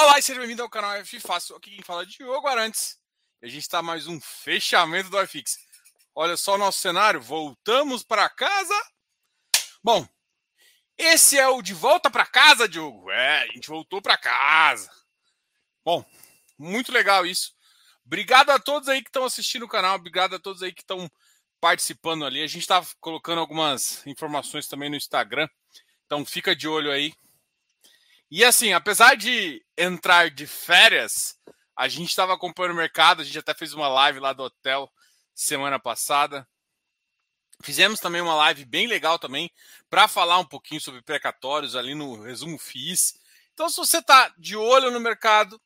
Olá e seja bem-vindo ao canal F Fácil. Aqui quem fala é Diogo Arantes. E a gente está mais um fechamento do iFix. Olha só o nosso cenário. Voltamos para casa. Bom, esse é o de volta para casa, Diogo. É, a gente voltou para casa. Bom, muito legal isso. Obrigado a todos aí que estão assistindo o canal. Obrigado a todos aí que estão participando ali. A gente está colocando algumas informações também no Instagram. Então fica de olho aí e assim, apesar de entrar de férias, a gente estava acompanhando o mercado, a gente até fez uma live lá do hotel semana passada. Fizemos também uma live bem legal também para falar um pouquinho sobre precatórios ali no resumo FIIs. Então, se você está de olho no mercado,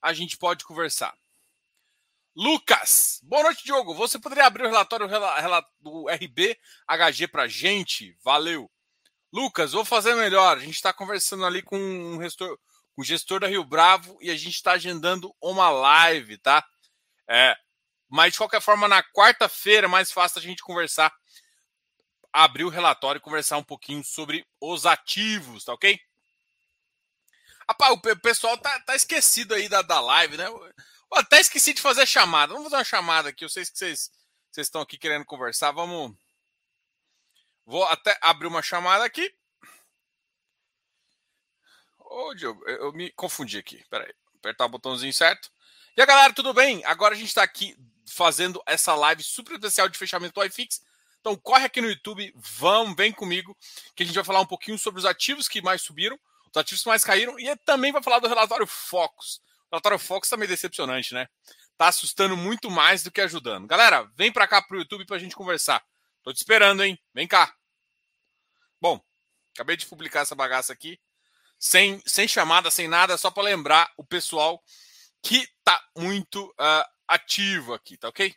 a gente pode conversar. Lucas, boa noite, Diogo. Você poderia abrir o relatório do RBHG para a gente? Valeu. Lucas, vou fazer melhor. A gente está conversando ali com um gestor, o gestor da Rio Bravo e a gente está agendando uma live, tá? É, mas de qualquer forma, na quarta-feira é mais fácil a gente conversar, abrir o relatório e conversar um pouquinho sobre os ativos, tá ok? O pessoal tá, tá esquecido aí da, da live, né? Eu até esqueci de fazer a chamada. Vamos fazer uma chamada aqui. Eu sei que vocês, vocês estão aqui querendo conversar. Vamos. Vou até abrir uma chamada aqui. Ô, Diogo, eu me confundi aqui. Peraí, apertar o botãozinho certo. E a galera, tudo bem? Agora a gente está aqui fazendo essa live super especial de fechamento do iFix. Então corre aqui no YouTube, vamos, vem comigo, que a gente vai falar um pouquinho sobre os ativos que mais subiram, os ativos que mais caíram, e também vai falar do relatório Focus. O relatório Focus tá meio decepcionante, né? Tá assustando muito mais do que ajudando. Galera, vem para cá pro YouTube pra gente conversar. Tô te esperando, hein? Vem cá. Bom, acabei de publicar essa bagaça aqui, sem, sem chamada, sem nada, só para lembrar o pessoal que tá muito uh, ativo aqui, tá ok?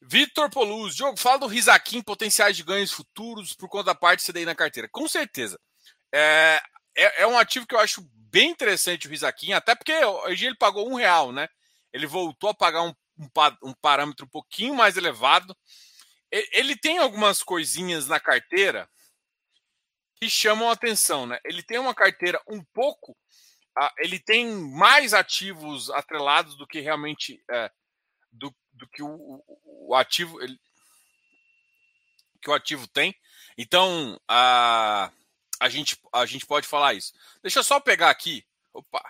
Vitor Poluz, Diogo, fala do Risaquim, potenciais de ganhos futuros por conta da parte CDI na carteira. Com certeza. É, é, é um ativo que eu acho bem interessante o Risaquim, até porque hoje ele pagou um real, né? Ele voltou a pagar um, um, um parâmetro um pouquinho mais elevado ele tem algumas coisinhas na carteira que chamam atenção, né? Ele tem uma carteira um pouco, ele tem mais ativos atrelados do que realmente é, do, do, que o, o ativo ele, que o ativo tem. Então a, a gente a gente pode falar isso. Deixa eu só pegar aqui, opa,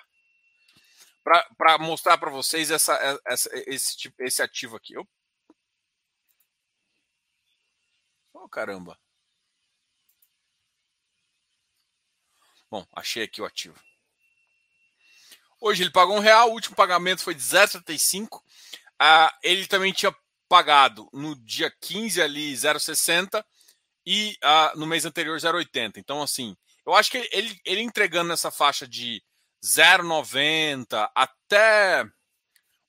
para mostrar para vocês essa, essa, esse tipo esse ativo aqui. Opa. Oh, caramba. Bom, achei aqui o ativo. Hoje ele pagou um real, o último pagamento foi de 0,75. Ah, ele também tinha pagado no dia 15 ali 0,60 e ah, no mês anterior 0,80. Então, assim, eu acho que ele, ele entregando nessa faixa de 0,90 até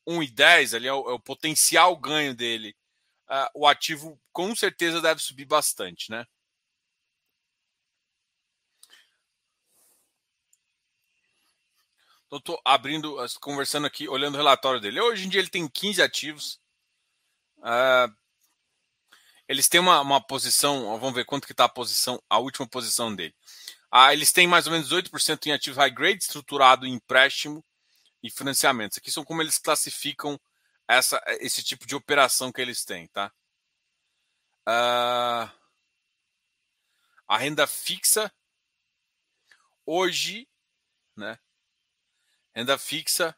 1,10 ali é o, é o potencial ganho dele uh, o ativo com certeza deve subir bastante, né? Então, estou abrindo, conversando aqui, olhando o relatório dele. Hoje em dia ele tem 15 ativos. Uh, eles têm uma, uma, posição, vamos ver quanto que está a posição, a última posição dele. Uh, eles têm mais ou menos 8% em ativo high grade, estruturado em empréstimo e financiamentos. Aqui são como eles classificam essa, esse tipo de operação que eles têm, tá? Uh, a renda fixa hoje, né? Renda fixa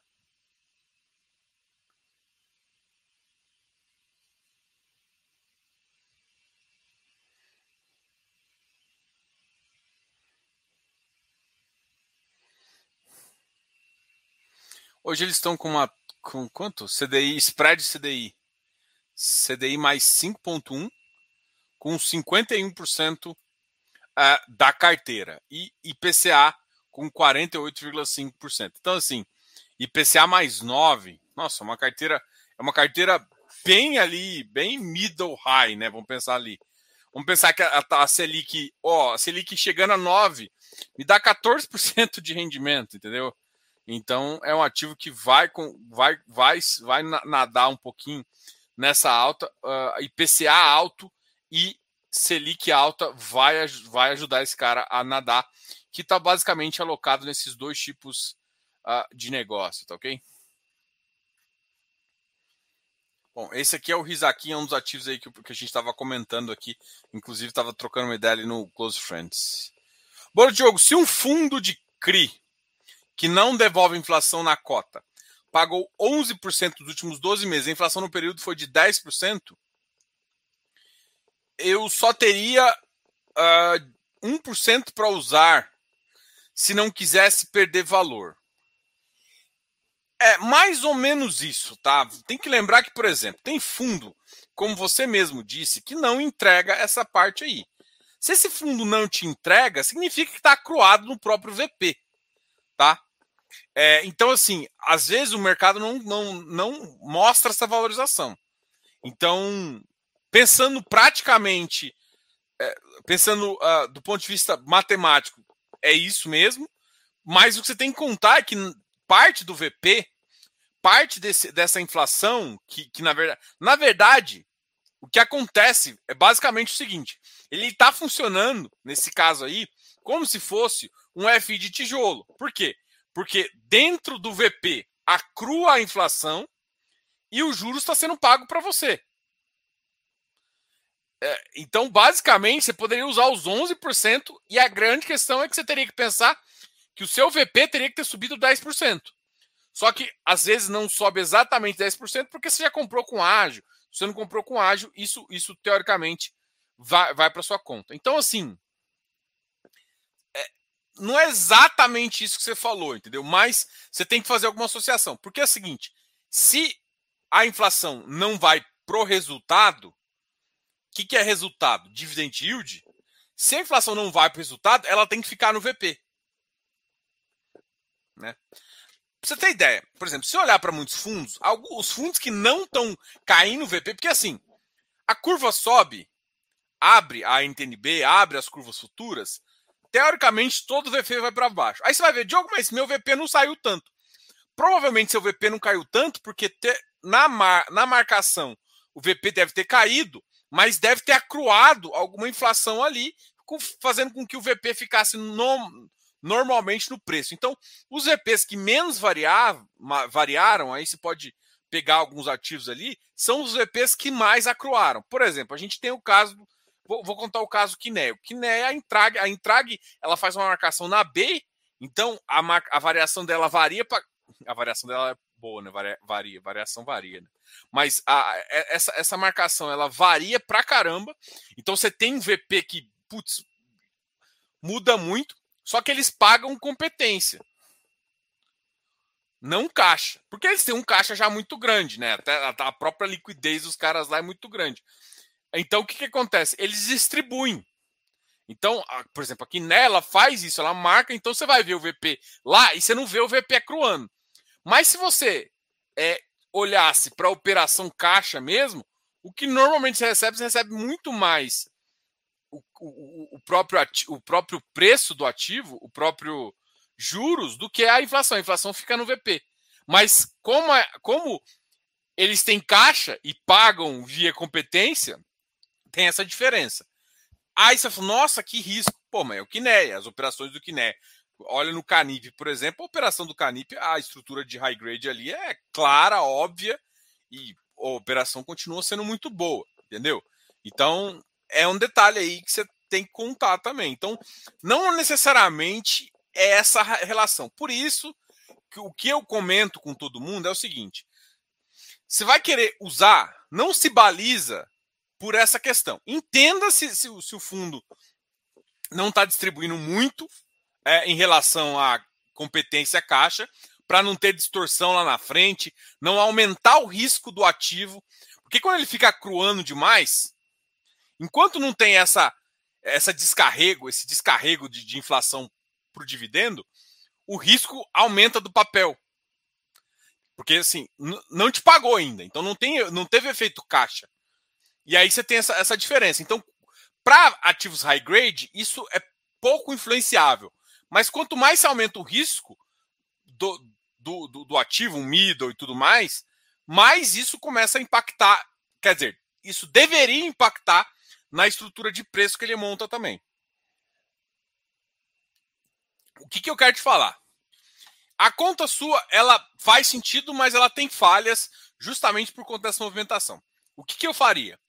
Hoje eles estão com uma com quanto? CDI, spread CDI. CDI mais 5,1 com 51% uh, da carteira. E IPCA com 48,5%. Então, assim, IPCA mais 9, nossa, uma carteira, é uma carteira bem ali, bem middle high, né? Vamos pensar ali. Vamos pensar que a, a Selic, ó, a Selic chegando a 9, me dá 14% de rendimento, entendeu? Então é um ativo que vai com, vai, vai, vai nadar um pouquinho nessa alta, uh, IPCA alto e Selic alta vai, vai ajudar esse cara a nadar. que está basicamente alocado nesses dois tipos uh, de negócio, tá ok? Bom, esse aqui é o Risaki, é um dos ativos aí que, que a gente estava comentando aqui. Inclusive, estava trocando uma ideia ali no Close Friends. Bom, Diogo, se um fundo de CRI que não devolve inflação na cota pagou 11% nos últimos 12 meses, a inflação no período foi de 10%, eu só teria uh, 1% para usar se não quisesse perder valor. É mais ou menos isso, tá? Tem que lembrar que, por exemplo, tem fundo, como você mesmo disse, que não entrega essa parte aí. Se esse fundo não te entrega, significa que está acruado no próprio VP? É, então, assim, às vezes o mercado não, não, não mostra essa valorização. Então, pensando praticamente, é, pensando uh, do ponto de vista matemático, é isso mesmo, mas o que você tem que contar é que parte do VP, parte desse, dessa inflação, que, que na, verdade, na verdade, o que acontece é basicamente o seguinte: ele está funcionando, nesse caso aí, como se fosse um FI de tijolo. Por quê? Porque dentro do VP acrua a inflação e o juros está sendo pago para você. É, então, basicamente, você poderia usar os 11% e a grande questão é que você teria que pensar que o seu VP teria que ter subido 10%. Só que às vezes não sobe exatamente 10% porque você já comprou com ágio. Se você não comprou com ágio, isso, isso teoricamente vai, vai para sua conta. Então, assim, não é exatamente isso que você falou, entendeu? Mas você tem que fazer alguma associação. Porque é o seguinte: se a inflação não vai pro resultado, o que, que é resultado? Dividend yield. Se a inflação não vai para o resultado, ela tem que ficar no VP. Né? Pra você ter ideia, por exemplo, se olhar para muitos fundos, os fundos que não estão caindo no VP, porque assim, a curva sobe, abre a NTNB, abre as curvas futuras, teoricamente todo o VP vai para baixo. Aí você vai ver, Diogo, mas meu VP não saiu tanto. Provavelmente seu VP não caiu tanto porque te, na, mar, na marcação o VP deve ter caído, mas deve ter acruado alguma inflação ali, fazendo com que o VP ficasse no, normalmente no preço. Então, os VPs que menos variar, variaram, aí você pode pegar alguns ativos ali, são os VPs que mais acruaram. Por exemplo, a gente tem o caso, vou, vou contar o caso Kiné. O Kiné, a Intrag, a Intrag, ela faz uma marcação na B, então a, mar, a variação dela varia para a variação dela é boa, né? Varia, varia variação varia, né? Mas a, essa, essa marcação ela varia pra caramba. Então você tem um VP que, putz, muda muito. Só que eles pagam competência. Não caixa. Porque eles têm um caixa já muito grande, né? Até a própria liquidez dos caras lá é muito grande. Então, o que, que acontece? Eles distribuem. Então, por exemplo, aqui nela faz isso, ela marca, então você vai ver o VP lá e você não vê o VP acruando. Mas se você é, olhasse para a operação caixa mesmo, o que normalmente você recebe, você recebe muito mais o, o, o, próprio o próprio preço do ativo, o próprio juros, do que a inflação. A inflação fica no VP. Mas como, é, como eles têm caixa e pagam via competência, tem essa diferença. Aí você fala, nossa, que risco. Pô, mas é o Kiné, as operações do Kiné. Olha no Canip, por exemplo, a operação do Canip, a estrutura de high grade ali é clara, óbvia, e a operação continua sendo muito boa, entendeu? Então, é um detalhe aí que você tem que contar também. Então, não necessariamente é essa relação. Por isso, que o que eu comento com todo mundo é o seguinte: você vai querer usar, não se baliza por essa questão. Entenda se, se, se o fundo não está distribuindo muito é, em relação à competência caixa, para não ter distorção lá na frente, não aumentar o risco do ativo. Porque quando ele fica cruando demais, Enquanto não tem essa, essa descarrego, esse descarrego de, de inflação para o dividendo, o risco aumenta do papel. Porque assim, não te pagou ainda, então não, tem, não teve efeito caixa. E aí você tem essa, essa diferença. Então, para ativos high grade, isso é pouco influenciável. Mas quanto mais aumenta o risco do, do, do, do ativo, um middle e tudo mais, mais isso começa a impactar. Quer dizer, isso deveria impactar na estrutura de preço que ele monta também. O que, que eu quero te falar? A conta sua, ela faz sentido, mas ela tem falhas justamente por conta dessa movimentação. O que, que eu faria?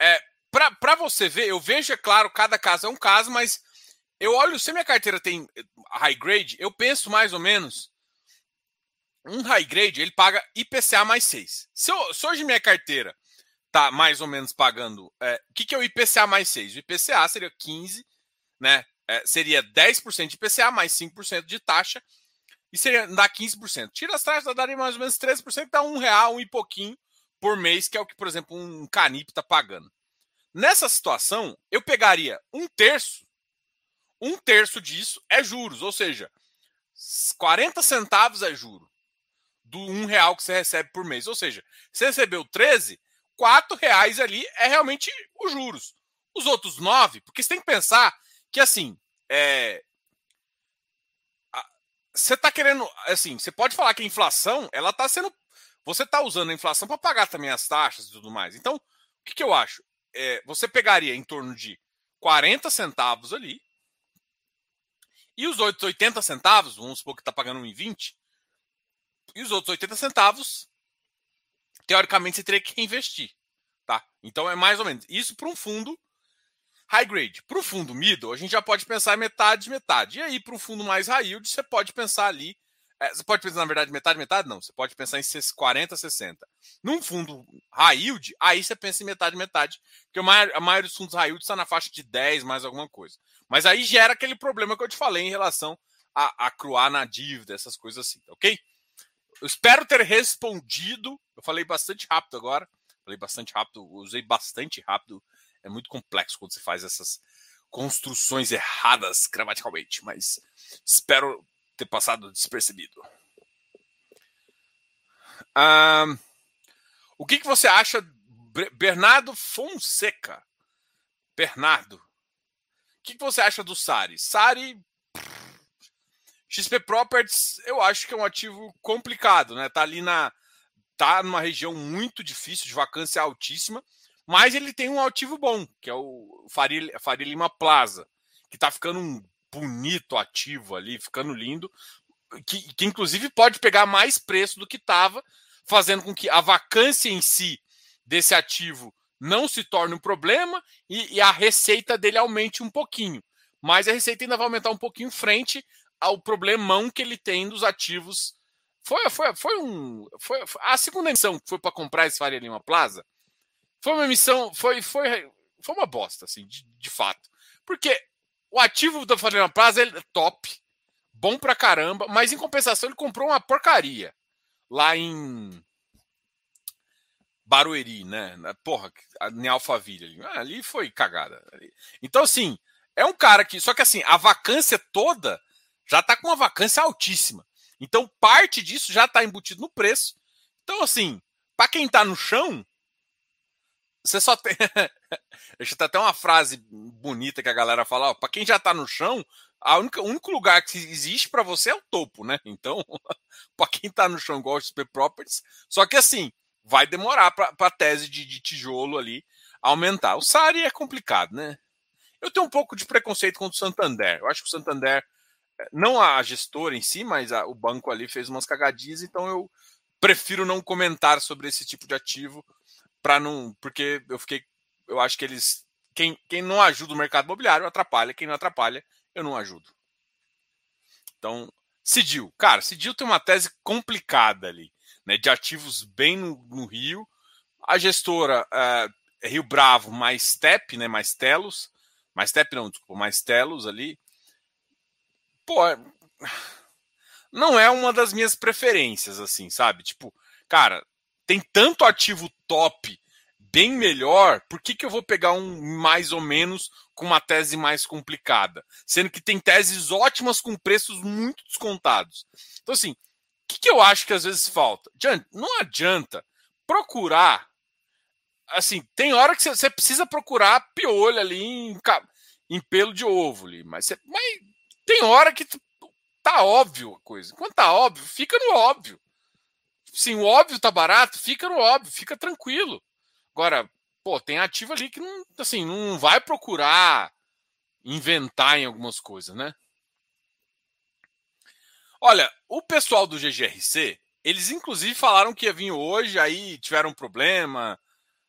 É, para você ver, eu vejo, é claro, cada caso é um caso, mas eu olho, se minha carteira tem high grade, eu penso mais ou menos. Um high grade, ele paga IPCA mais 6. Se, eu, se hoje minha carteira tá mais ou menos pagando. É, o que, que é o IPCA mais 6? O IPCA seria 15, né? É, seria 10% de IPCA mais 5% de taxa. E seria dá 15%. Tira as taxas, daria mais ou menos 13%, dá um real, um e pouquinho por mês, que é o que, por exemplo, um Canip está pagando. Nessa situação, eu pegaria um terço, um terço disso é juros, ou seja, 40 centavos é juro do um real que você recebe por mês. Ou seja, você recebeu 13, 4 reais ali é realmente os juros. Os outros 9, porque você tem que pensar que assim, é, você está querendo, assim, você pode falar que a inflação, ela está sendo, você está usando a inflação para pagar também as taxas e tudo mais. Então, o que, que eu acho? É, você pegaria em torno de 40 centavos ali, e os outros 80 centavos, vamos supor que está pagando 1,20, e os outros 80 centavos, teoricamente, você teria que investir. Tá? Então é mais ou menos isso para um fundo high grade. Para o fundo middle, a gente já pode pensar metade, metade. E aí, para um fundo mais high yield, você pode pensar ali. É, você pode pensar, na verdade, metade, metade? Não. Você pode pensar em 40, 60. Num fundo high yield, aí você pensa em metade, metade. Porque a maioria, a maioria dos fundos high yield está na faixa de 10 mais alguma coisa. Mas aí gera aquele problema que eu te falei em relação a, a cruar na dívida, essas coisas assim, ok? Eu espero ter respondido. Eu falei bastante rápido agora. Falei bastante rápido, usei bastante rápido. É muito complexo quando você faz essas construções erradas gramaticalmente, mas espero ter passado despercebido. O que, que você acha, Bernardo Fonseca? Bernardo, o que, que você acha do Sari? Sari, XP Properties, eu acho que é um ativo complicado, né? Tá ali na tá numa região muito difícil, de vacância altíssima, mas ele tem um ativo bom, que é o Faria, Lima Plaza, que está ficando um bonito ativo ali, ficando lindo, que, que inclusive pode pegar mais preço do que estava, fazendo com que a vacância em si desse ativo não se torne um problema e, e, a receita dele aumente um pouquinho. Mas a receita ainda vai aumentar um pouquinho frente ao problemão que ele tem dos ativos foi, foi, foi um. Foi, a segunda emissão que foi para comprar esse Faria Lima Plaza foi uma emissão. Foi, foi, foi uma bosta, assim, de, de fato. Porque o ativo Faria Lima Plaza é top, bom pra caramba, mas em compensação ele comprou uma porcaria lá em. Barueri, né? Porra, em Alphaville ali. Ah, ali foi cagada. Então, assim, é um cara que. Só que assim, a vacância toda já tá com uma vacância altíssima. Então, parte disso já está embutido no preço. Então, assim, para quem está no chão, você só tem. Deixa até uma frase bonita que a galera fala: para quem já está no chão, a única, o único lugar que existe para você é o topo, né? Então, para quem está no chão, de XP Properties. Só que, assim, vai demorar para a tese de, de tijolo ali aumentar. O Sari é complicado, né? Eu tenho um pouco de preconceito contra o Santander. Eu acho que o Santander não a gestora em si, mas a, o banco ali fez umas cagadinhas, então eu prefiro não comentar sobre esse tipo de ativo para não, porque eu fiquei, eu acho que eles quem, quem não ajuda o mercado imobiliário atrapalha, quem não atrapalha, eu não ajudo. Então, Cidil, cara, Cidil tem uma tese complicada ali, né, de ativos bem no, no Rio. A gestora é, Rio Bravo mais TEP, né, mais Telos, mais TEP não, desculpa, mais Telos ali pô, é, não é uma das minhas preferências, assim, sabe? Tipo, cara, tem tanto ativo top bem melhor, por que, que eu vou pegar um mais ou menos com uma tese mais complicada? Sendo que tem teses ótimas com preços muito descontados. Então, assim, o que, que eu acho que às vezes falta? Não adianta procurar. Assim, tem hora que você precisa procurar piolho ali em, em pelo de ovo ali, mas, mas tem hora que tá óbvio a coisa. Quando tá óbvio, fica no óbvio. Sim, o óbvio tá barato, fica no óbvio, fica tranquilo. Agora, pô, tem ativo ali que não, assim, não vai procurar inventar em algumas coisas, né? Olha, o pessoal do GGRC, eles inclusive falaram que ia vir hoje, aí tiveram um problema.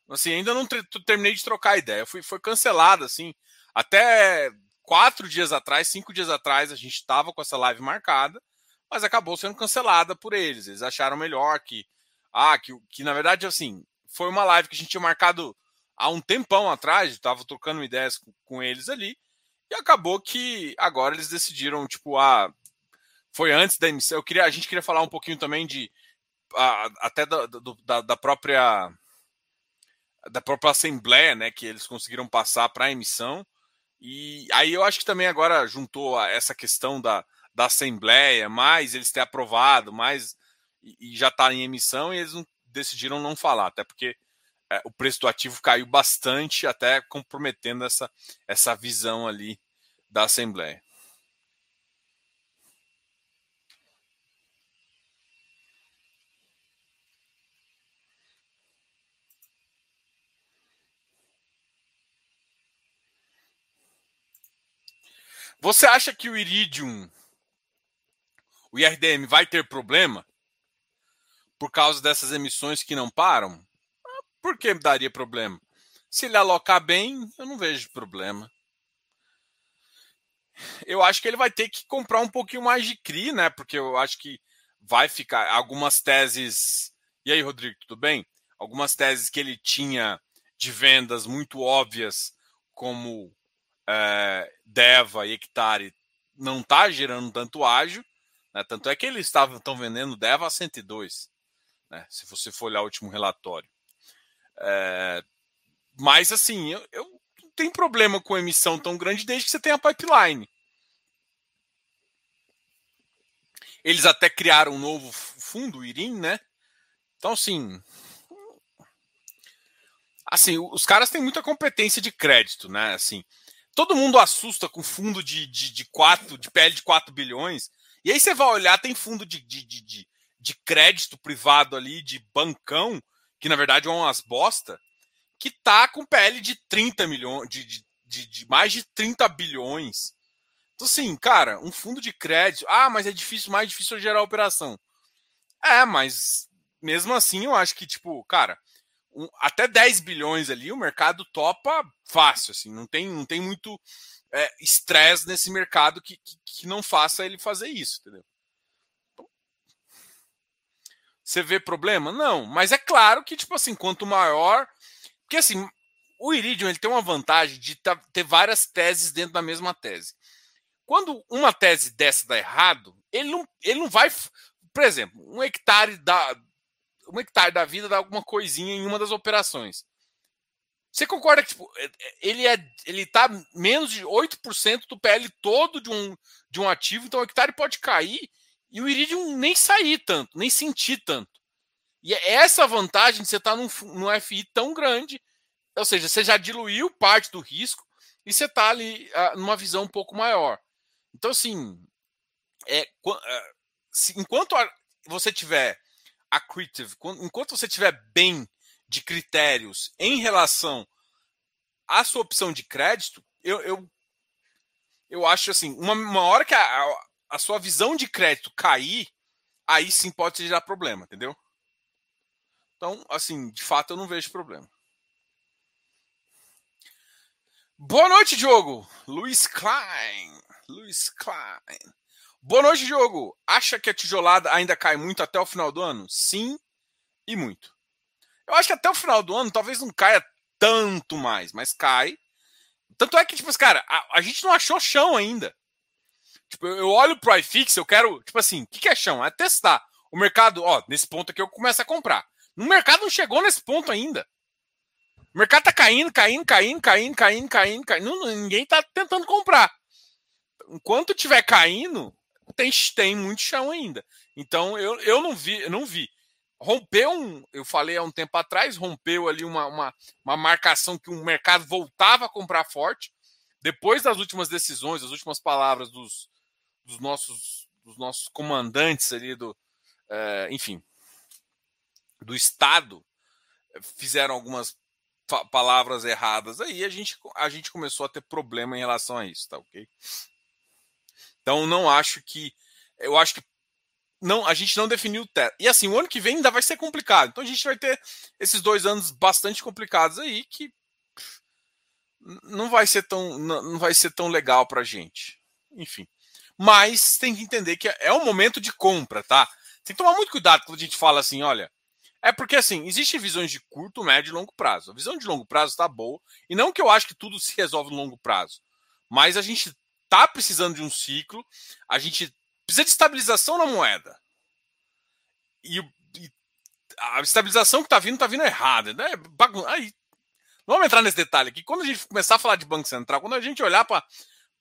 Assim, ainda não terminei de trocar ideia. Fui, foi cancelado, assim. Até quatro dias atrás, cinco dias atrás, a gente estava com essa live marcada, mas acabou sendo cancelada por eles. Eles acharam melhor que. Ah, que, que na verdade, assim, foi uma live que a gente tinha marcado há um tempão atrás, estava trocando ideias com, com eles ali, e acabou que agora eles decidiram, tipo, ah, foi antes da emissão. Eu queria, a gente queria falar um pouquinho também de a, até da, da, da, própria da própria assembleia, né, que eles conseguiram passar para a emissão. E aí eu acho que também agora juntou essa questão da, da assembleia, mais eles ter aprovado, mais e, e já está em emissão e eles não, decidiram não falar, até porque é, o preço do ativo caiu bastante, até comprometendo essa, essa visão ali da assembleia. Você acha que o Iridium, o IRDM, vai ter problema por causa dessas emissões que não param? Por que daria problema? Se ele alocar bem, eu não vejo problema. Eu acho que ele vai ter que comprar um pouquinho mais de CRI, né? Porque eu acho que vai ficar algumas teses. E aí, Rodrigo, tudo bem? Algumas teses que ele tinha de vendas muito óbvias, como é, Deva e Hectare não está gerando tanto ágio, né? tanto é que eles estavam vendendo Deva a 102, né? se você for olhar o último relatório. É, mas assim, eu, eu não tenho problema com emissão tão grande desde que você tenha pipeline. Eles até criaram um novo fundo, o IRIM, né? Então, assim. Assim, os caras têm muita competência de crédito, né? Assim, todo mundo assusta com fundo de, de, de, quatro, de PL de 4 bilhões. E aí você vai olhar, tem fundo de, de, de, de crédito privado ali, de bancão, que na verdade é umas bosta, que tá com PL de 30 milhões, de, de, de, de mais de 30 bilhões. Então, assim, cara, um fundo de crédito. Ah, mas é difícil, mais difícil gerar operação. É, mas mesmo assim eu acho que, tipo, cara, um, até 10 bilhões ali, o mercado topa fácil, assim, não tem, não tem muito é, estresse é, nesse mercado que, que, que, não faça ele fazer isso, entendeu? Você vê problema? Não, mas é claro que, tipo assim, quanto maior. Porque assim, o Iridium ele tem uma vantagem de ter várias teses dentro da mesma tese. Quando uma tese dessa dá errado, ele não, ele não vai. Por exemplo, um hectare da, um hectare da vida dá alguma coisinha em uma das operações. Você concorda que tipo, é, é, ele é ele tá menos de 8% do PL todo de um, de um ativo, então o hectare pode cair e o Iridium nem sair tanto, nem sentir tanto. E é essa vantagem de você estar tá num, num FI tão grande, ou seja, você já diluiu parte do risco e você está ali uh, numa visão um pouco maior. Então, assim, é, uh, se, enquanto a, você tiver accretive, enquanto você tiver bem de critérios em relação à sua opção de crédito, eu, eu, eu acho assim, uma, uma hora que a, a sua visão de crédito cair, aí sim pode gerar problema, entendeu? Então, assim, de fato eu não vejo problema. Boa noite, Diogo. Luiz Klein. Luiz Klein. Boa noite, Diogo. Acha que a tijolada ainda cai muito até o final do ano? Sim e muito. Eu acho que até o final do ano talvez não caia tanto mais, mas cai. Tanto é que, tipo, cara, a, a gente não achou chão ainda. Tipo, eu olho pro iFix, eu quero, tipo assim, o que, que é chão? É testar. O mercado, ó, nesse ponto aqui eu começo a comprar. O mercado não chegou nesse ponto ainda. O mercado tá caindo, caindo, caindo, caindo, caindo, caindo, caindo. Ninguém tá tentando comprar. Enquanto tiver caindo, tem, tem muito chão ainda. Então eu, eu não vi, eu não vi. Rompeu um, eu falei há um tempo atrás, rompeu ali uma, uma, uma marcação que o mercado voltava a comprar forte. Depois das últimas decisões, das últimas palavras dos, dos nossos dos nossos comandantes ali do, é, enfim, do Estado, fizeram algumas palavras erradas aí, a gente, a gente começou a ter problema em relação a isso, tá ok? Então não acho que. Eu acho que não, a gente não definiu o teto. E assim, o ano que vem ainda vai ser complicado. Então a gente vai ter esses dois anos bastante complicados aí que não vai ser tão, não vai ser tão legal para a gente. Enfim. Mas tem que entender que é um momento de compra, tá? Tem que tomar muito cuidado quando a gente fala assim, olha. É porque assim, existem visões de curto, médio e longo prazo. A visão de longo prazo está boa. E não que eu acho que tudo se resolve no longo prazo. Mas a gente tá precisando de um ciclo. A gente precisa de estabilização na moeda. E, e a estabilização que está vindo, está vindo errada. Né? Aí, vamos entrar nesse detalhe aqui. Quando a gente começar a falar de Banco Central, quando a gente olhar para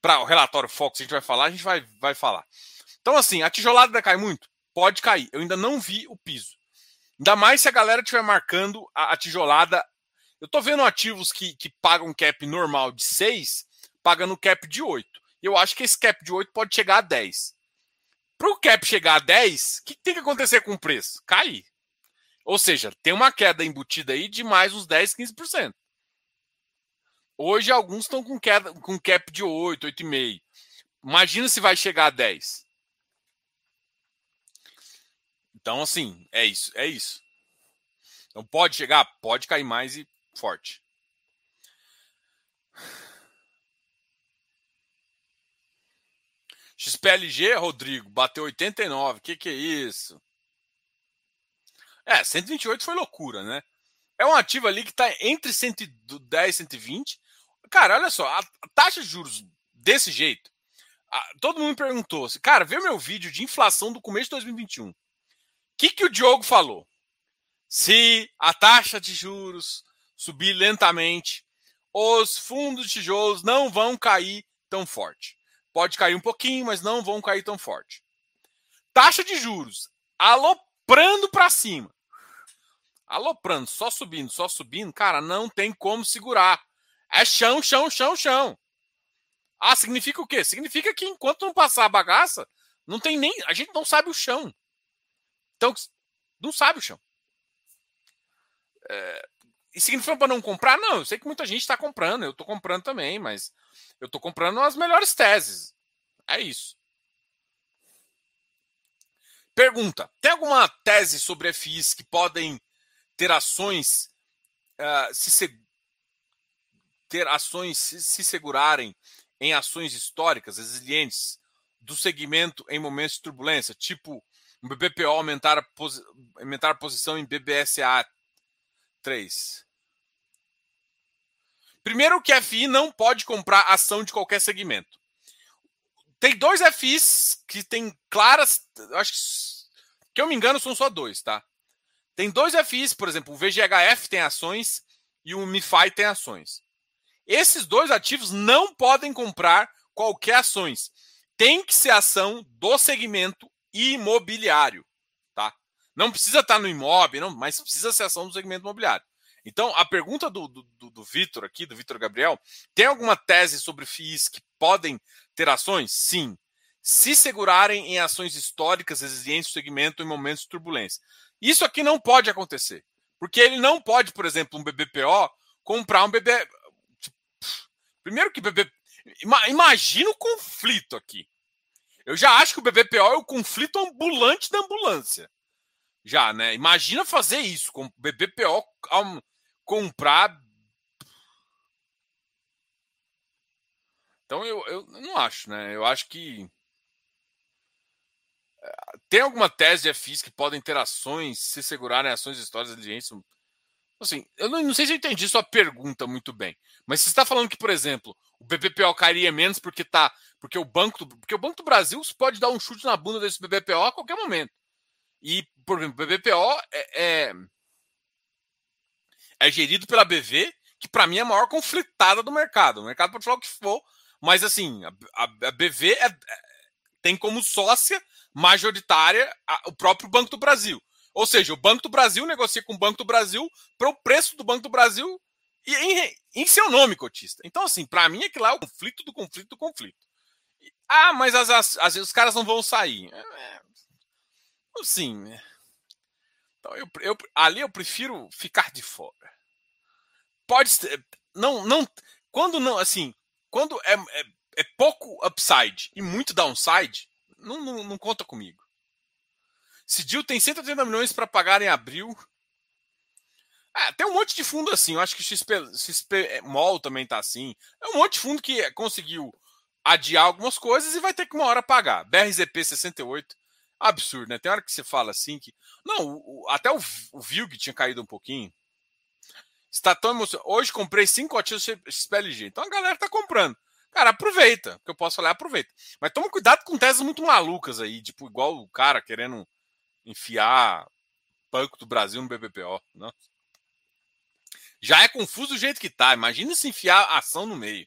o relatório Fox, a gente vai falar, a gente vai, vai falar. Então, assim, a tijolada cair muito? Pode cair. Eu ainda não vi o piso. Ainda mais se a galera estiver marcando a, a tijolada. Eu estou vendo ativos que, que pagam cap normal de 6, pagando cap de 8. E eu acho que esse cap de 8 pode chegar a 10. Para o cap chegar a 10, o que tem que acontecer com o preço? Cair. Ou seja, tem uma queda embutida aí de mais uns 10, 15%. Hoje alguns estão com com cap de 8, 8,5. Imagina se vai chegar a 10. Então, assim, é isso, é isso. Então pode chegar, pode cair mais e forte. XPLG, Rodrigo, bateu 89. O que, que é isso? É, 128 foi loucura, né? É um ativo ali que está entre 110 e 120. Cara, olha só, a taxa de juros desse jeito. A, todo mundo me perguntou assim, cara, vê meu vídeo de inflação do começo de 2021. O que, que o Diogo falou? Se a taxa de juros subir lentamente, os fundos de tijolos não vão cair tão forte. Pode cair um pouquinho, mas não vão cair tão forte. Taxa de juros aloprando para cima. Aloprando, só subindo, só subindo, cara, não tem como segurar. É chão, chão, chão, chão. Ah, significa o quê? Significa que enquanto não passar a bagaça, não tem nem. A gente não sabe o chão. Então, não sabe o chão. É, e significa para não comprar? Não, eu sei que muita gente está comprando, eu estou comprando também, mas eu estou comprando as melhores teses. É isso. Pergunta: tem alguma tese sobre FIs que podem ter ações uh, se ter ações se, se segurarem em ações históricas resilientes do segmento em momentos de turbulência, tipo um BBPO aumentar a, posi aumentar a posição em BBSA 3. Primeiro que a FI não pode comprar ação de qualquer segmento. Tem dois FIs que tem claras. Acho que, que eu me engano, são só dois, tá? Tem dois FIs, por exemplo, o VGHF tem ações e o MiFi tem ações. Esses dois ativos não podem comprar qualquer ações. Tem que ser ação do segmento imobiliário, tá? Não precisa estar no imóvel, não, mas precisa ser ação do segmento imobiliário. Então, a pergunta do, do, do Vitor aqui, do Vitor Gabriel, tem alguma tese sobre FIIs que podem ter ações? Sim. Se segurarem em ações históricas resilientes do segmento em momentos de turbulência. Isso aqui não pode acontecer. Porque ele não pode, por exemplo, um BBPO comprar um BB. Primeiro que BB. Imagina o conflito aqui. Eu já acho que o BBPO é o conflito ambulante da ambulância. Já, né? Imagina fazer isso com o BBPO comprar. Então eu, eu não acho, né? Eu acho que eh, tem alguma tese de FIs que podem ter ações, se segurarem ações históricas de diligência. Assim, eu não, não, sei se eu entendi sua pergunta muito bem, mas você está falando que, por exemplo, o BBPO cairia menos porque tá, porque o banco, do, porque o Banco do Brasil pode dar um chute na bunda desse BBPO a qualquer momento. E, por exemplo, o BBPO é, é é gerido pela BV, que para mim é a maior conflitada do mercado. O mercado pode falar o que for, mas assim, a, a, a BV é, é, tem como sócia majoritária a, o próprio Banco do Brasil. Ou seja, o Banco do Brasil negocia com o Banco do Brasil para o preço do Banco do Brasil e em, em seu nome, cotista. Então, assim, para mim é que lá é o conflito do conflito do conflito. Ah, mas às, vezes os caras não vão sair. É, assim, então, eu, eu, ali eu prefiro ficar de fora. Pode ser. Não, não. Quando não, assim, quando é, é, é pouco upside e muito downside, não, não, não, conta comigo. Cidil tem 180 milhões para pagar em abril. Ah, tem um monte de fundo assim. Eu acho que o XP, XP Mall também tá assim. É um monte de fundo que conseguiu adiar algumas coisas e vai ter que uma hora pagar. BRZP 68. Absurdo, né? Tem hora que você fala assim que. Não, o, até o, o Vilg tinha caído um pouquinho. Está tão emocionado. Hoje comprei cinco ativos XPLG. Então a galera tá comprando. Cara, aproveita. O que eu posso falar, aproveita. Mas toma cuidado com teses muito malucas aí, tipo, igual o cara querendo enfiar Banco do Brasil no BBPO. Não. Já é confuso do jeito que tá. Imagina se enfiar a ação no meio.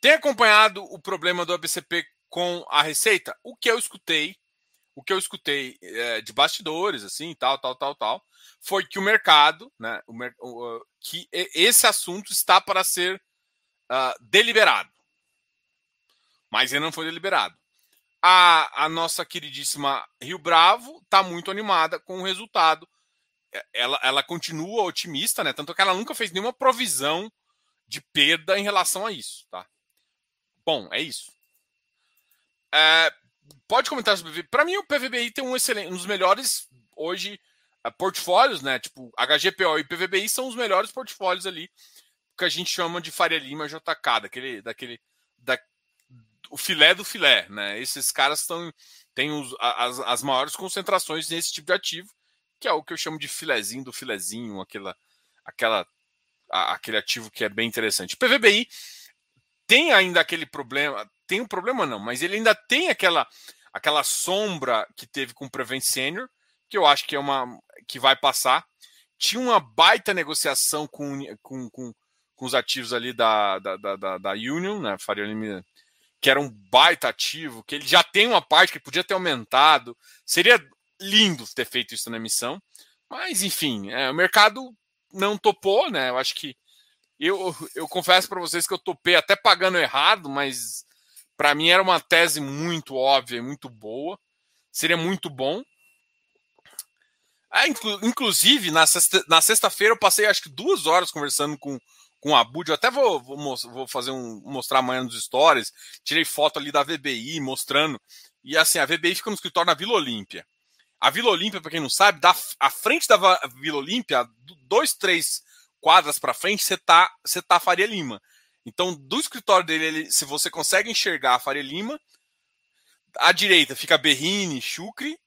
Tem acompanhado o problema do ABCP com a receita? O que eu escutei, o que eu escutei é, de bastidores, assim, tal, tal, tal, tal, foi que o mercado, né, o, que esse assunto está para ser uh, deliberado. Mas ele não foi deliberado. A, a nossa queridíssima Rio Bravo está muito animada com o resultado. É, ela, ela continua otimista, né? Tanto que ela nunca fez nenhuma provisão de perda em relação a isso, tá? Bom, é isso. É, pode comentar sobre o PVBI. Para mim, o PVBI tem um excelente, um dos melhores hoje uh, portfólios, né? Tipo, HGPO e PVBI são os melhores portfólios ali que a gente chama de Faria Lima JK, daquele, daquele, da, o filé do filé, né? Esses caras estão têm os, as, as maiores concentrações nesse tipo de ativo, que é o que eu chamo de filezinho do filezinho, aquela, aquela, a, aquele ativo que é bem interessante. O PVBI tem ainda aquele problema, tem um problema não, mas ele ainda tem aquela aquela sombra que teve com o Prevent Senior, que eu acho que é uma que vai passar. Tinha uma baita negociação com, com, com, com os ativos ali da, da, da, da Union, né? Faria que era um baita ativo, que ele já tem uma parte que podia ter aumentado. Seria lindo ter feito isso na emissão, mas enfim, é, o mercado não topou, né? Eu acho que eu, eu confesso para vocês que eu topei até pagando errado, mas para mim era uma tese muito óbvia muito boa. Seria muito bom. Ah, inclu inclusive, na sexta-feira sexta eu passei acho que duas horas conversando com com o Abud. Eu até vou, vou, vou, fazer um mostrar amanhã nos stories. Tirei foto ali da VBI mostrando. E assim, a VBI fica no escritório na Vila Olímpia. A Vila Olímpia, para quem não sabe, da, à frente da Vila Olímpia, dois, três quadras para frente, você tá, você tá Faria Lima. Então, do escritório dele, ele, se você consegue enxergar a Faria Lima, à direita fica Berrini, Chucre,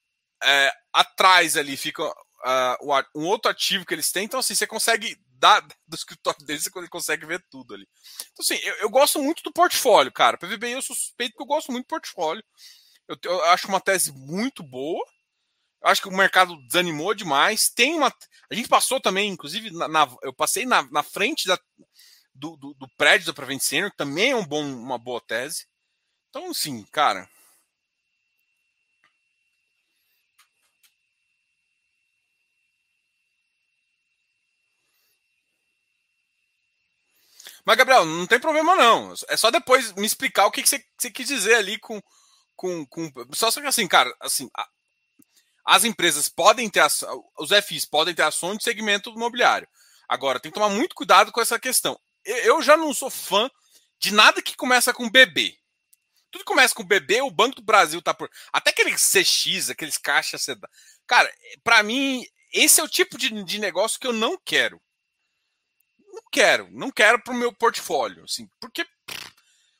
é, atrás ali fica uh, um outro ativo que eles têm. Então, assim, você consegue da, do escritório deles você consegue ver tudo ali. Então, assim, eu, eu gosto muito do portfólio, cara. PVBI eu suspeito que eu gosto muito do portfólio. Eu, eu acho uma tese muito boa. Eu acho que o mercado desanimou demais. Tem uma. A gente passou também, inclusive, na, na eu passei na, na frente da, do, do, do, prédio da Prevent Senior, que também é um bom, uma boa tese. Então, assim, cara. Mas, Gabriel, não tem problema não. É só depois me explicar o que, você, você quis dizer ali com. com, com... Só que assim, cara, assim, a, as empresas podem ter os FIs podem ter ações de segmento imobiliário. Agora, tem que tomar muito cuidado com essa questão. Eu já não sou fã de nada que começa com BB. Tudo que começa com BB, o Banco do Brasil tá por. Até aqueles CX, aqueles caixas. Cara, para mim, esse é o tipo de, de negócio que eu não quero não quero, não quero para o meu portfólio, assim, porque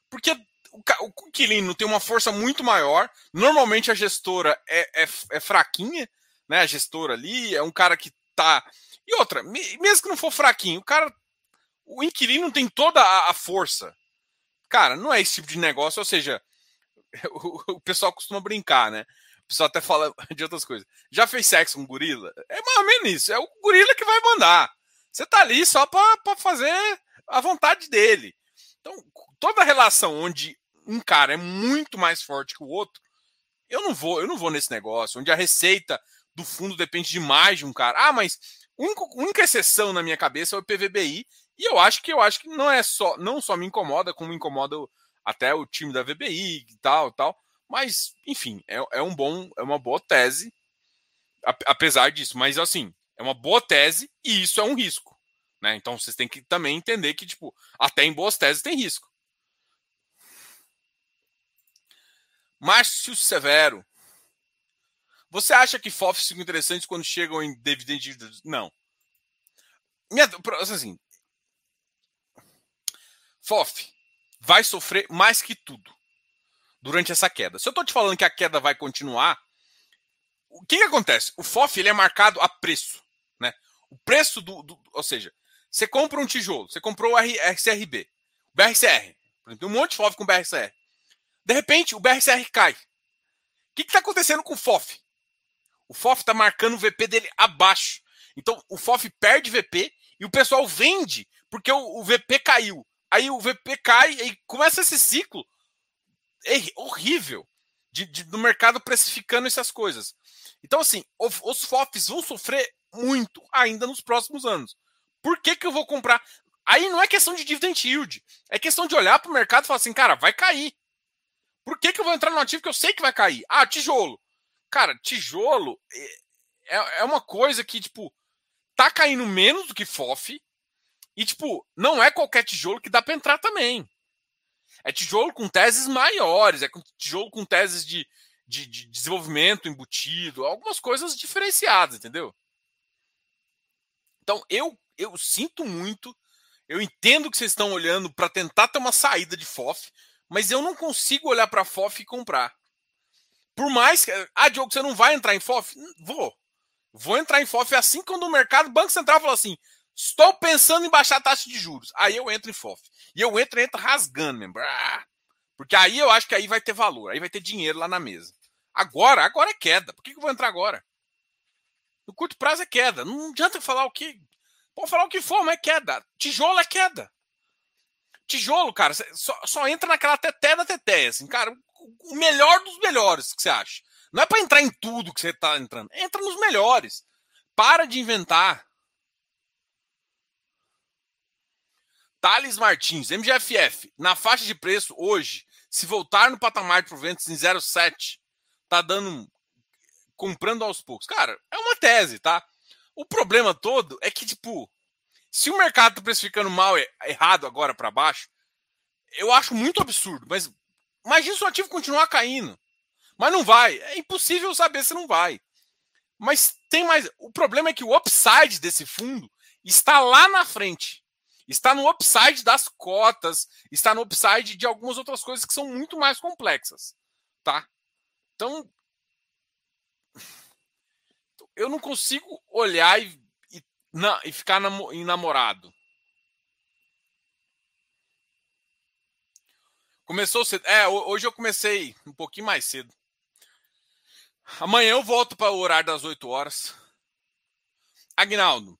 porque o, inquilino tem uma força muito maior. Normalmente a gestora é, é, é, fraquinha, né? A gestora ali é um cara que tá. E outra, mesmo que não for fraquinho, o cara. O inquilino tem toda a, a força. Cara, não é esse tipo de negócio, ou seja, o, o, pessoal costuma brincar, né? O pessoal até fala de outras coisas. Já fez sexo com gorila? É mais ou menos isso. É o gorila que vai mandar. Você tá ali só para fazer a vontade dele. Então, toda relação onde um cara é muito mais forte que o outro, eu não vou, eu não vou nesse negócio, onde a receita do fundo depende de mais de um cara. Ah, mas a única exceção na minha cabeça é o PVBI, e eu acho que eu acho que não é só, não só me incomoda, como incomoda até o time da VBI e tal, tal. Mas, enfim, é, é um bom, é uma boa tese, apesar disso. Mas assim, é uma boa tese e isso é um risco. Né? Então vocês têm que também entender que, tipo, até em boas teses tem risco. Márcio Severo. Você acha que FOFs ficam interessantes quando chegam em dividend Não. Minha, assim, FOF vai sofrer mais que tudo durante essa queda. Se eu estou te falando que a queda vai continuar, o que, que acontece? O FOF ele é marcado a preço. O preço do, do Ou seja, você compra um tijolo, você comprou o RCRB, o BRCR. Tem um monte de FOF com BRCR. De repente, o BRCR cai. O que está acontecendo com o FOF? O FOF está marcando o VP dele abaixo. Então, o FOF perde VP e o pessoal vende porque o, o VP caiu. Aí o VP cai e começa esse ciclo horrível de, de, do mercado precificando essas coisas. Então, assim, os FOFs vão sofrer muito ainda nos próximos anos. Por que, que eu vou comprar? Aí não é questão de dividend yield, é questão de olhar para o mercado e falar assim, cara, vai cair. Por que, que eu vou entrar no ativo que eu sei que vai cair? Ah, tijolo. Cara, tijolo é, é, é uma coisa que, tipo, tá caindo menos do que FOF. E, tipo, não é qualquer tijolo que dá para entrar também. É tijolo com teses maiores, é tijolo com teses de, de, de desenvolvimento embutido, algumas coisas diferenciadas, entendeu? Então, eu, eu sinto muito, eu entendo que vocês estão olhando para tentar ter uma saída de FOF, mas eu não consigo olhar para FOF e comprar. Por mais que. Ah, Diogo, você não vai entrar em FOF? Vou. Vou entrar em FOF assim quando o mercado, o Banco Central fala assim: estou pensando em baixar a taxa de juros. Aí eu entro em FOF. E eu entro, entro rasgando mesmo. Porque aí eu acho que aí vai ter valor, aí vai ter dinheiro lá na mesa. Agora, agora é queda. Por que, que eu vou entrar agora? No curto prazo é queda. Não adianta falar o que. Pode falar o que for, mas é queda. Tijolo é queda. Tijolo, cara, só, só entra naquela teté da teté, assim, cara, o melhor dos melhores que você acha. Não é para entrar em tudo que você está entrando. Entra nos melhores. Para de inventar. Thales Martins, MGFF, na faixa de preço hoje, se voltar no patamar de proventos em 0,7, tá dando comprando aos poucos. Cara, é uma tese, tá? O problema todo é que tipo, se o mercado tá precificando mal errado agora para baixo, eu acho muito absurdo, mas imagina se o ativo continuar caindo. Mas não vai. É impossível saber se não vai. Mas tem mais. O problema é que o upside desse fundo está lá na frente. Está no upside das cotas, está no upside de algumas outras coisas que são muito mais complexas, tá? Então, eu não consigo olhar e, e, na, e ficar enamorado. Começou cedo. É, hoje eu comecei um pouquinho mais cedo. Amanhã eu volto para o horário das 8 horas. Agnaldo.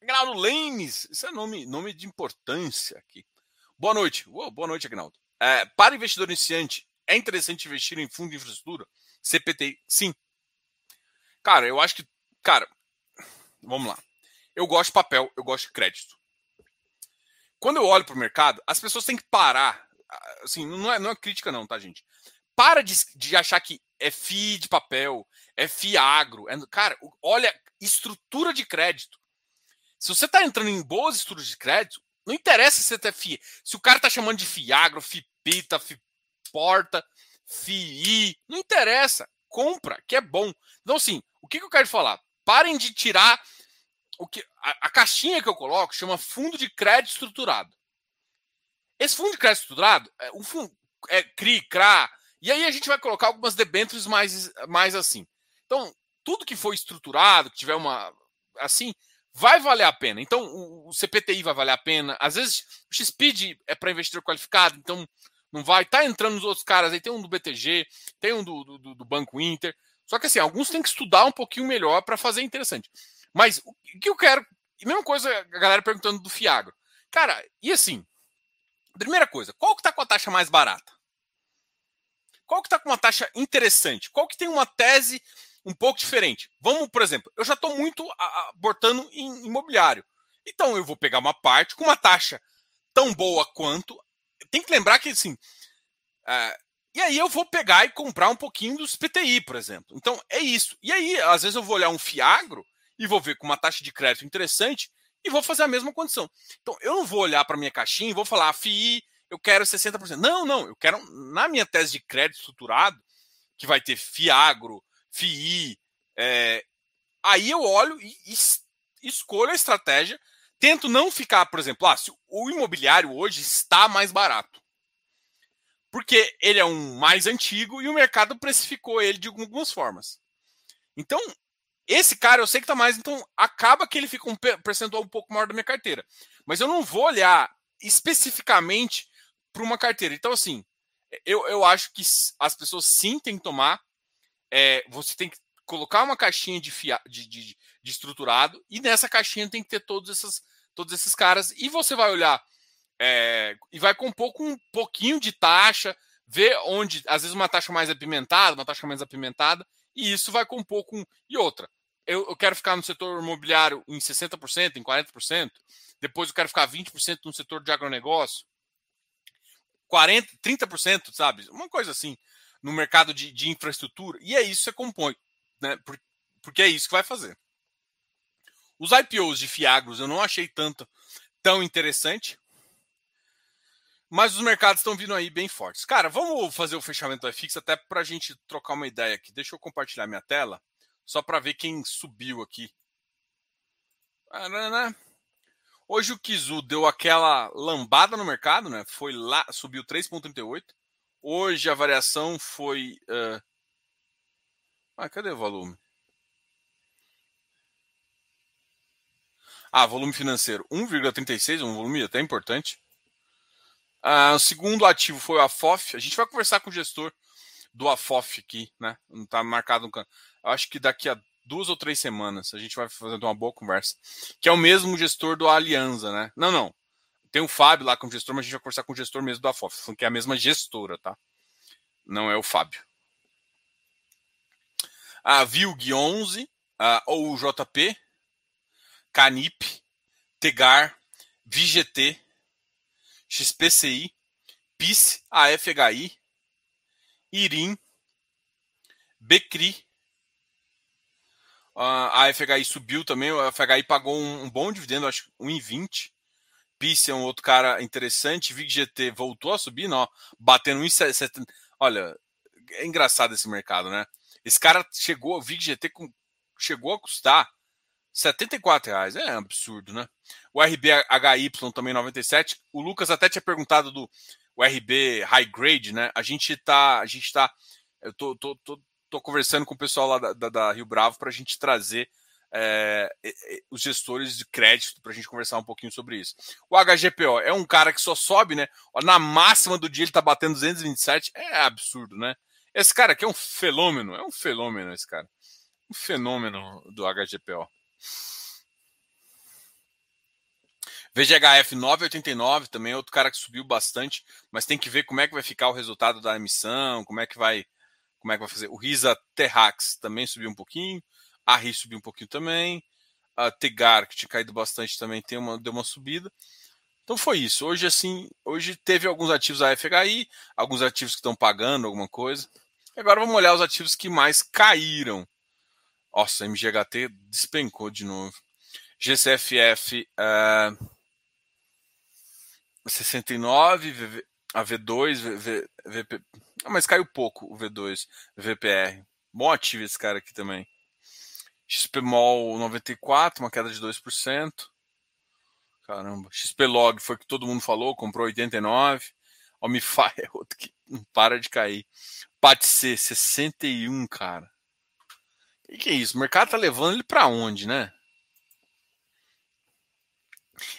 Agnaldo Lemes. Isso é nome, nome de importância aqui. Boa noite. Uou, boa noite, Agnaldo. É, para investidor iniciante, é interessante investir em fundo de infraestrutura? CPT, sim. Cara, eu acho que. Cara, vamos lá. Eu gosto de papel, eu gosto de crédito. Quando eu olho para o mercado, as pessoas têm que parar. Assim, não é, não é crítica, não, tá, gente? Para de, de achar que é FI de papel, é FI agro. É, cara, olha, estrutura de crédito. Se você está entrando em boas estruturas de crédito, não interessa se você tá FI. Se o cara está chamando de FI agro, FI pita, FI porta, FI, não interessa. Compra, que é bom. Então, assim, o que, que eu quero falar? Parem de tirar o que a, a caixinha que eu coloco chama fundo de crédito estruturado. Esse fundo de crédito estruturado é um fundo é CRI, CRA, e aí a gente vai colocar algumas debêntures mais, mais assim. Então, tudo que for estruturado, que tiver uma. assim, vai valer a pena. Então, o, o CPTI vai valer a pena. Às vezes, o XPID é para investidor qualificado, então não vai. Tá entrando nos outros caras aí, tem um do BTG, tem um do, do, do Banco Inter. Só que assim, alguns têm que estudar um pouquinho melhor para fazer interessante. Mas o que eu quero. Mesma coisa a galera perguntando do Fiagro. Cara, e assim, primeira coisa, qual que tá com a taxa mais barata? Qual que está com uma taxa interessante? Qual que tem uma tese um pouco diferente? Vamos, por exemplo, eu já estou muito abortando em imobiliário. Então eu vou pegar uma parte com uma taxa tão boa quanto. Tem que lembrar que assim. Uh, e aí eu vou pegar e comprar um pouquinho dos PTI, por exemplo. Então é isso. E aí, às vezes, eu vou olhar um Fiagro e vou ver com uma taxa de crédito interessante e vou fazer a mesma condição. Então, eu não vou olhar para minha caixinha e vou falar, FII, eu quero 60%. Não, não, eu quero, na minha tese de crédito estruturado, que vai ter FIAGRO, FII, é, aí eu olho e, e escolho a estratégia, tento não ficar, por exemplo, ah, o imobiliário hoje está mais barato. Porque ele é um mais antigo e o mercado precificou ele de algumas formas. Então, esse cara eu sei que está mais, então acaba que ele fica um percentual um pouco maior da minha carteira. Mas eu não vou olhar especificamente para uma carteira. Então, assim, eu, eu acho que as pessoas sim têm que tomar. É, você tem que colocar uma caixinha de, fia, de, de, de, estruturado e nessa caixinha tem que ter todos, essas, todos esses caras. E você vai olhar é, e vai compor com um pouquinho de taxa, ver onde, às vezes, uma taxa mais apimentada, uma taxa menos apimentada, e isso vai compor com. E outra, eu, eu quero ficar no setor imobiliário em 60%, em 40%, depois eu quero ficar 20% no setor de agronegócio, 40%, 30%, sabe? Uma coisa assim, no mercado de, de infraestrutura, e é isso que você compõe, né? porque é isso que vai fazer. Os IPOs de Fiagros eu não achei tanto tão interessante, mas os mercados estão vindo aí bem fortes. Cara, vamos fazer o fechamento do FX até para a gente trocar uma ideia aqui. Deixa eu compartilhar minha tela, só para ver quem subiu aqui. Hoje o Kizu deu aquela lambada no mercado, né? Foi lá, subiu 3,38. Hoje a variação foi. Uh... Ah, cadê o volume? Ah, volume financeiro 1,36, um volume até importante. Uh, o segundo ativo foi o AFOF. A gente vai conversar com o gestor do AFOF aqui, né? Não está marcado no canto. Acho que daqui a duas ou três semanas a gente vai fazendo uma boa conversa. Que é o mesmo gestor do Alianza, né? Não, não. Tem o Fábio lá como gestor, mas a gente vai conversar com o gestor mesmo do AFOF, que é a mesma gestora, tá? Não é o Fábio. A VILG 11, a, ou JP, Canip, Tegar, VGT, XPCI, PIS, AFHI, IRIM, BECRI. A AFHI subiu também, a AFHI pagou um, um bom dividendo, acho que 1,20. PIS é um outro cara interessante. VIGGT voltou a subir, não, batendo 1,70. Olha, é engraçado esse mercado, né? Esse cara chegou, o VIGGT chegou a custar 74 reais. É absurdo, né? O RBHY também 97. O Lucas até tinha perguntado do RB High Grade, né? A gente tá. A gente tá. Eu tô, tô, tô, tô conversando com o pessoal lá da, da, da Rio Bravo para a gente trazer é, os gestores de crédito para a gente conversar um pouquinho sobre isso. O HGPO é um cara que só sobe, né? Na máxima do dia ele tá batendo 227. É absurdo, né? Esse cara aqui é um fenômeno, é um fenômeno esse cara. Um fenômeno do HGPO. VGHF 989 também é outro cara que subiu bastante, mas tem que ver como é que vai ficar o resultado da emissão, como é que vai, como é que vai fazer. O Risa Terrax também subiu um pouquinho, a RI subiu um pouquinho também, a Tegar que tinha caído bastante também tem uma, deu uma subida. Então foi isso. Hoje assim, hoje teve alguns ativos da FHI, alguns ativos que estão pagando alguma coisa. Agora vamos olhar os ativos que mais caíram. Nossa, MGHT despencou de novo. GCFF uh, 69, VV, a V2, v, VP. Ah, mas caiu pouco o V2, VPR. Bom ativo esse cara aqui também. XPMOL 94, uma queda de 2%. Caramba. XPlog foi o que todo mundo falou, comprou 89. Omify é outro que não para de cair. PATC 61, cara. O que, que é isso? O mercado tá levando ele para onde, né?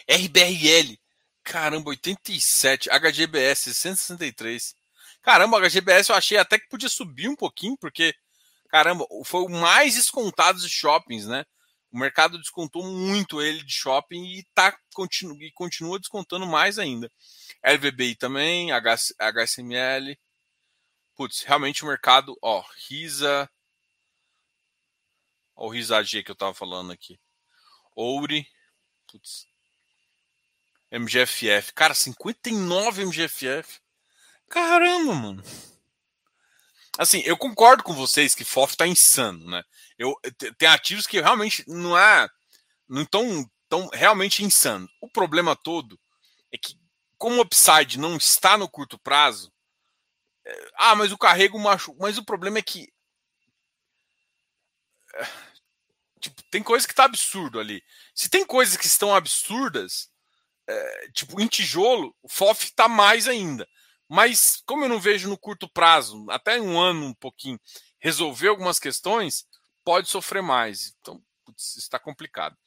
RBRL, caramba, 87. HGBS, 163. Caramba, HGBS eu achei até que podia subir um pouquinho, porque, caramba, foi o mais descontado de shoppings, né? O mercado descontou muito ele de shopping e, tá, continu, e continua descontando mais ainda. LVBI também, H, HSML. Putz, realmente o mercado, ó, Risa, Olha o risadinha que eu tava falando aqui. Ouri. Putz. MGFF. Cara, 59 MGFF. Caramba, mano. Assim, eu concordo com vocês que FOF tá insano, né? Eu, tem ativos que realmente não é. Não tão, tão realmente insano. O problema todo é que como o upside não está no curto prazo, ah, mas o carrego machuca. Mas o problema é que. É, tipo, tem coisa que tá absurdo ali. Se tem coisas que estão absurdas, é, tipo, em tijolo, o FOF tá mais ainda. Mas, como eu não vejo no curto prazo, até um ano, um pouquinho, resolver algumas questões, pode sofrer mais. Então, putz, está complicado.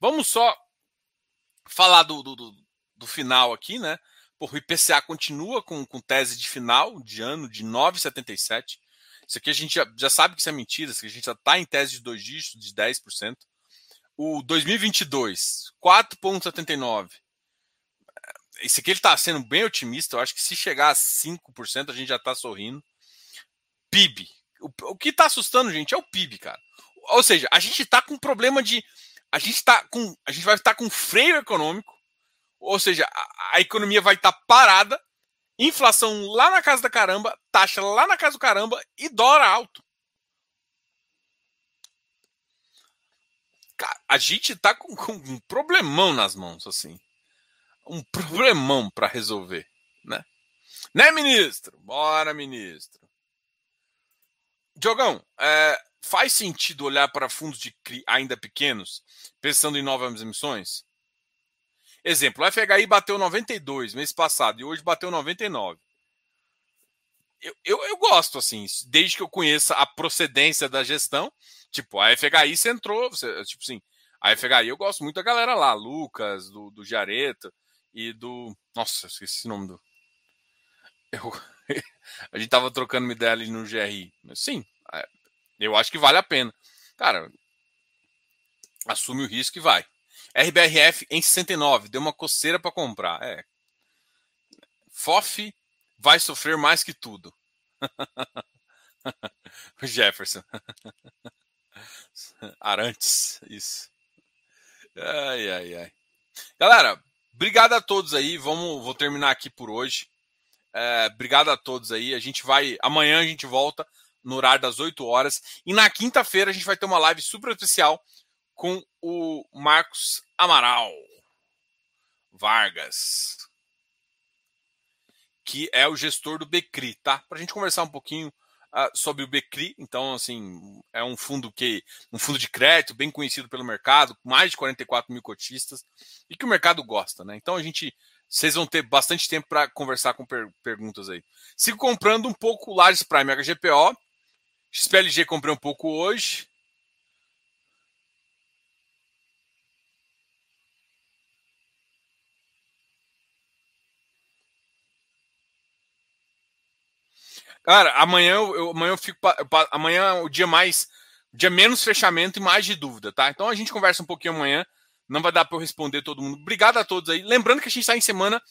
Vamos só falar do, do, do, do final aqui, né? Porra, o IPCA continua com, com tese de final de ano de 9,77. Isso aqui a gente já, já sabe que isso é mentira, isso a gente já está em tese de dois dígitos, de 10%. O 2022, 4,79. Esse aqui ele está sendo bem otimista. Eu acho que se chegar a 5%, a gente já está sorrindo. PIB. O, o que está assustando, gente, é o PIB, cara. Ou seja, a gente está com problema de. A gente tá com. A gente vai estar tá com freio econômico ou seja, a, a economia vai estar tá parada, inflação lá na casa da caramba, taxa lá na casa do caramba e dólar alto. A gente tá com, com um problemão nas mãos, assim. Um problemão para resolver, né? Né, ministro? Bora, ministro. Diogão, é, faz sentido olhar para fundos de CRI ainda pequenos, pensando em novas emissões? Exemplo, o FHI bateu 92 mês passado e hoje bateu 99. Eu, eu, eu gosto, assim, desde que eu conheça a procedência da gestão. Tipo, a FHI você entrou, você, tipo assim, a FHI eu gosto muito da galera lá, Lucas, do, do Giareto e do. Nossa, esqueci o nome do. Eu... a gente tava trocando uma ideia ali no GRI. Sim, é, eu acho que vale a pena. Cara, assume o risco e vai. RBRF em 69, deu uma coceira para comprar. É. FOF vai sofrer mais que tudo. Jefferson. Arantes, isso. Ai, ai, ai. Galera, obrigado a todos aí. Vamos, vou terminar aqui por hoje. É, obrigado a todos aí. A gente vai. Amanhã a gente volta no horário das 8 horas. E na quinta-feira a gente vai ter uma live super especial com o Marcos Amaral Vargas, que é o gestor do Becri, tá? Para a gente conversar um pouquinho uh, sobre o Becri. Então, assim, é um fundo que um fundo de crédito bem conhecido pelo mercado, mais de 44 mil cotistas e que o mercado gosta, né? Então a gente vocês vão ter bastante tempo para conversar com per perguntas aí. Sigo comprando um pouco Lages Prime HGPO. XPLG comprei um pouco hoje. Cara, amanhã eu, eu amanhã eu fico. Amanhã é o dia mais. Dia menos fechamento e mais de dúvida, tá? Então a gente conversa um pouquinho amanhã. Não vai dar para eu responder todo mundo. Obrigado a todos aí. Lembrando que a gente está em semana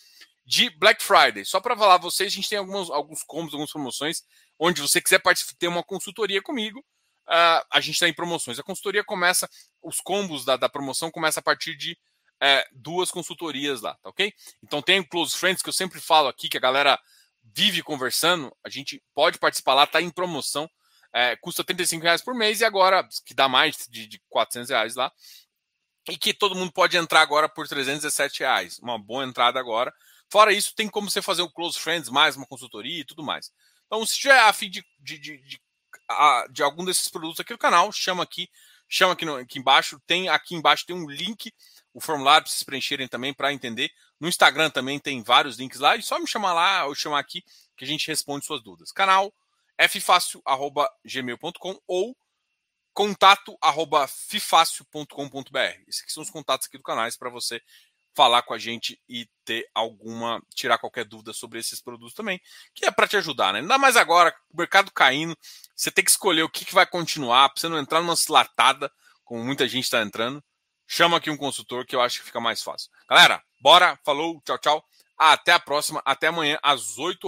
de Black Friday. Só para falar a vocês, a gente tem alguns, alguns combos, algumas promoções. Onde você quiser ter uma consultoria comigo, uh, a gente está em promoções. A consultoria começa, os combos da, da promoção começa a partir de uh, duas consultorias lá, tá ok? Então tem o Close Friends, que eu sempre falo aqui, que a galera vive conversando, a gente pode participar lá, está em promoção, é, custa 35 reais por mês e agora, que dá mais de, de 400 reais lá, e que todo mundo pode entrar agora por 317 reais, uma boa entrada agora. Fora isso, tem como você fazer o Close Friends, mais uma consultoria e tudo mais. Então, se tiver a fim de, de, de, de, de algum desses produtos aqui no canal, chama aqui, chama aqui, no, aqui embaixo, tem aqui embaixo tem um link, o formulário para vocês preencherem também para entender no Instagram também tem vários links lá. E só me chamar lá ou chamar aqui que a gente responde suas dúvidas. Canal ffácil.gmail.com ou contato.fifácil.com.br. Esses aqui são os contatos aqui do canal para você falar com a gente e ter alguma, tirar qualquer dúvida sobre esses produtos também, que é para te ajudar, né? Ainda mais agora, o mercado caindo, você tem que escolher o que, que vai continuar, para você não entrar numa latada, como muita gente está entrando. Chama aqui um consultor que eu acho que fica mais fácil. Galera, Bora, falou, tchau, tchau. Até a próxima, até amanhã às 8 horas.